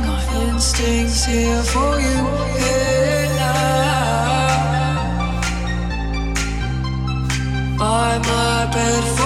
my instincts here for you. By my bed.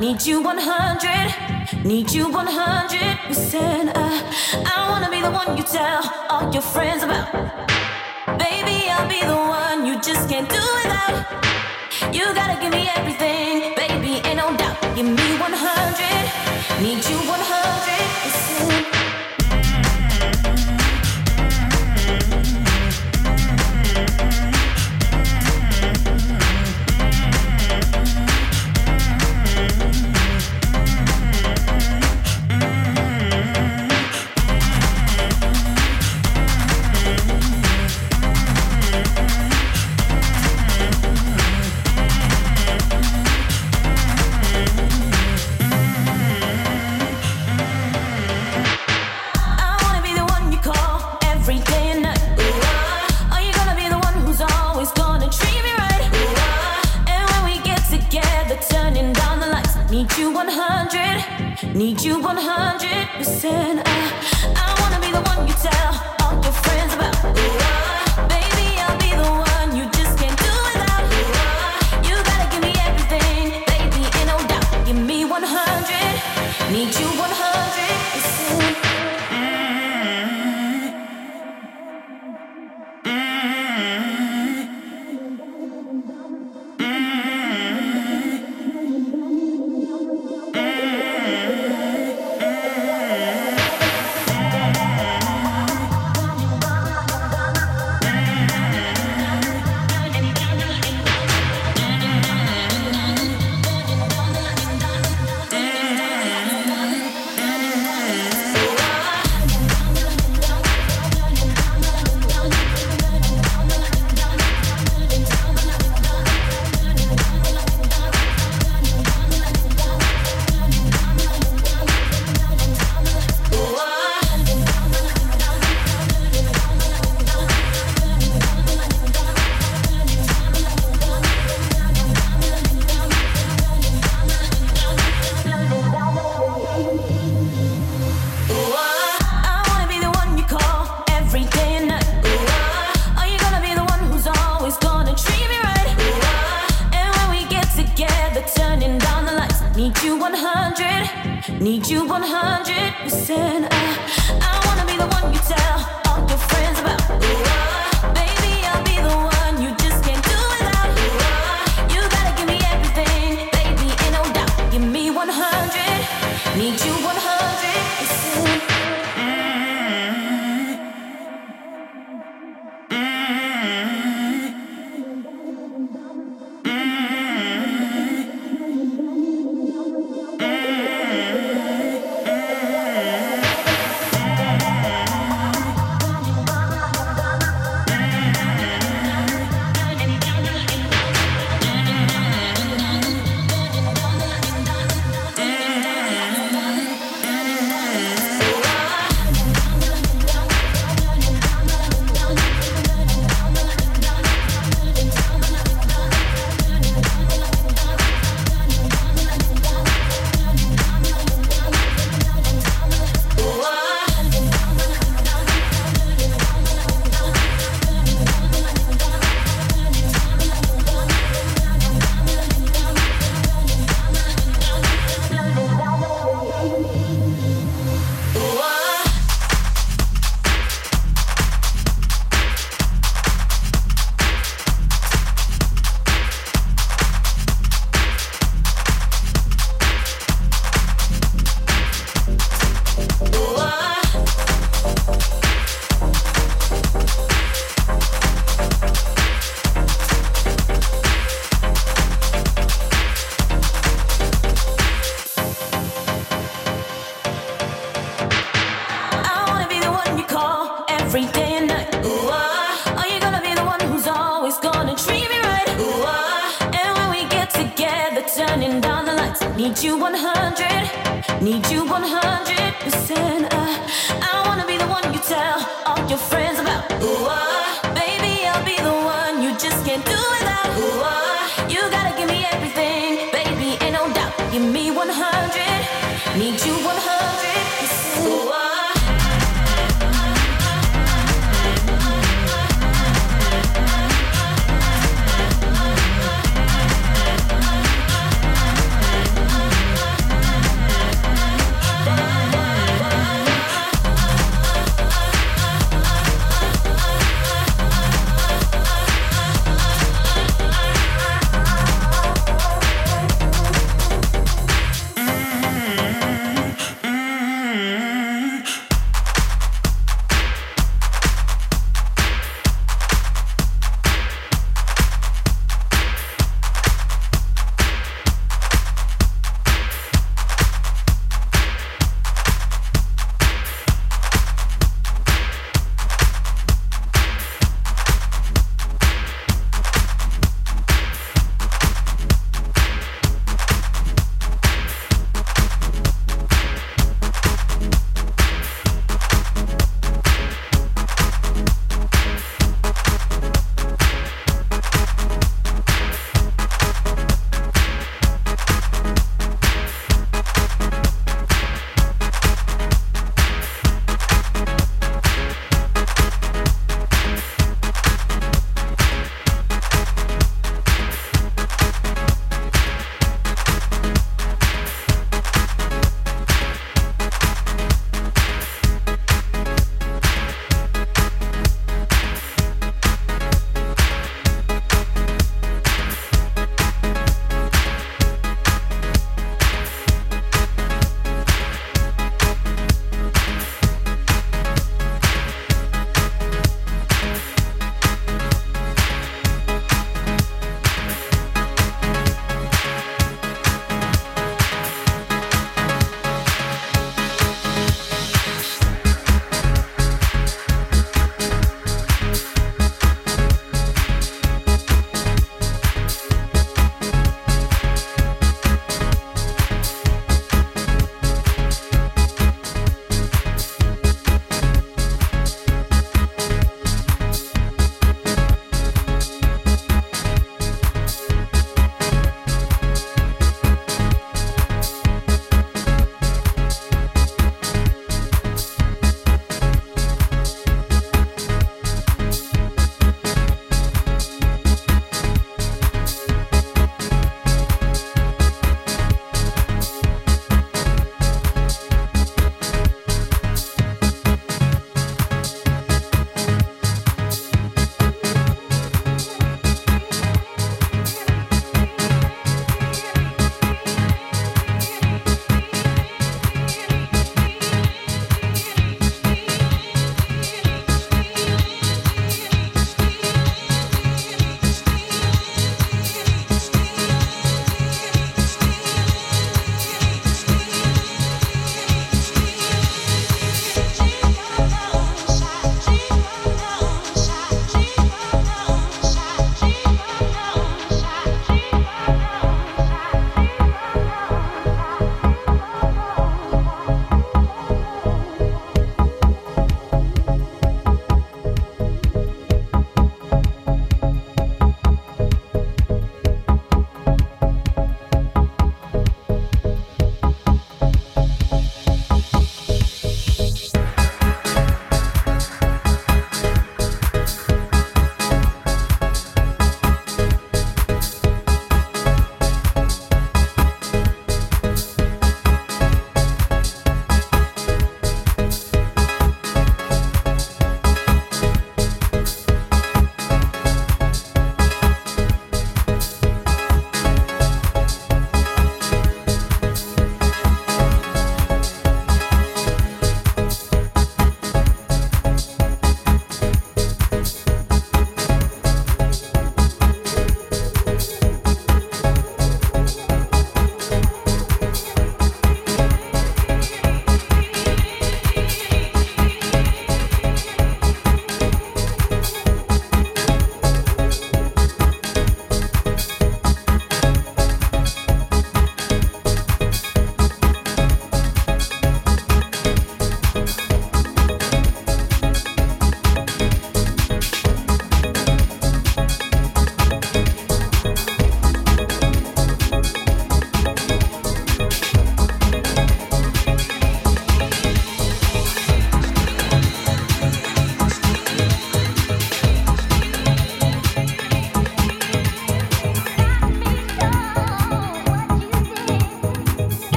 Need you 100, need you 100%. I, uh, I wanna be the one you tell all your friends about. Baby, I'll be the one you just can't do without. You gotta give me everything, baby, ain't no doubt. Give me 100, need you 100%.